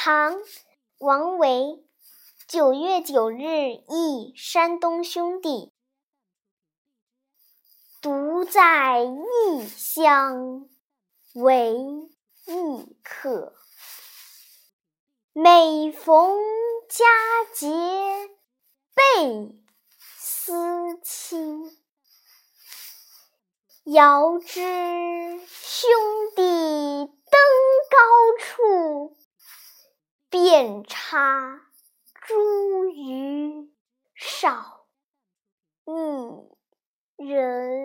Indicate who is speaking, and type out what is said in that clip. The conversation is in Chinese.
Speaker 1: 唐·王维。九月九日忆山东兄弟，独在异乡为异客。每逢佳节倍思亲。遥知兄弟登高处，遍插茱萸少一人。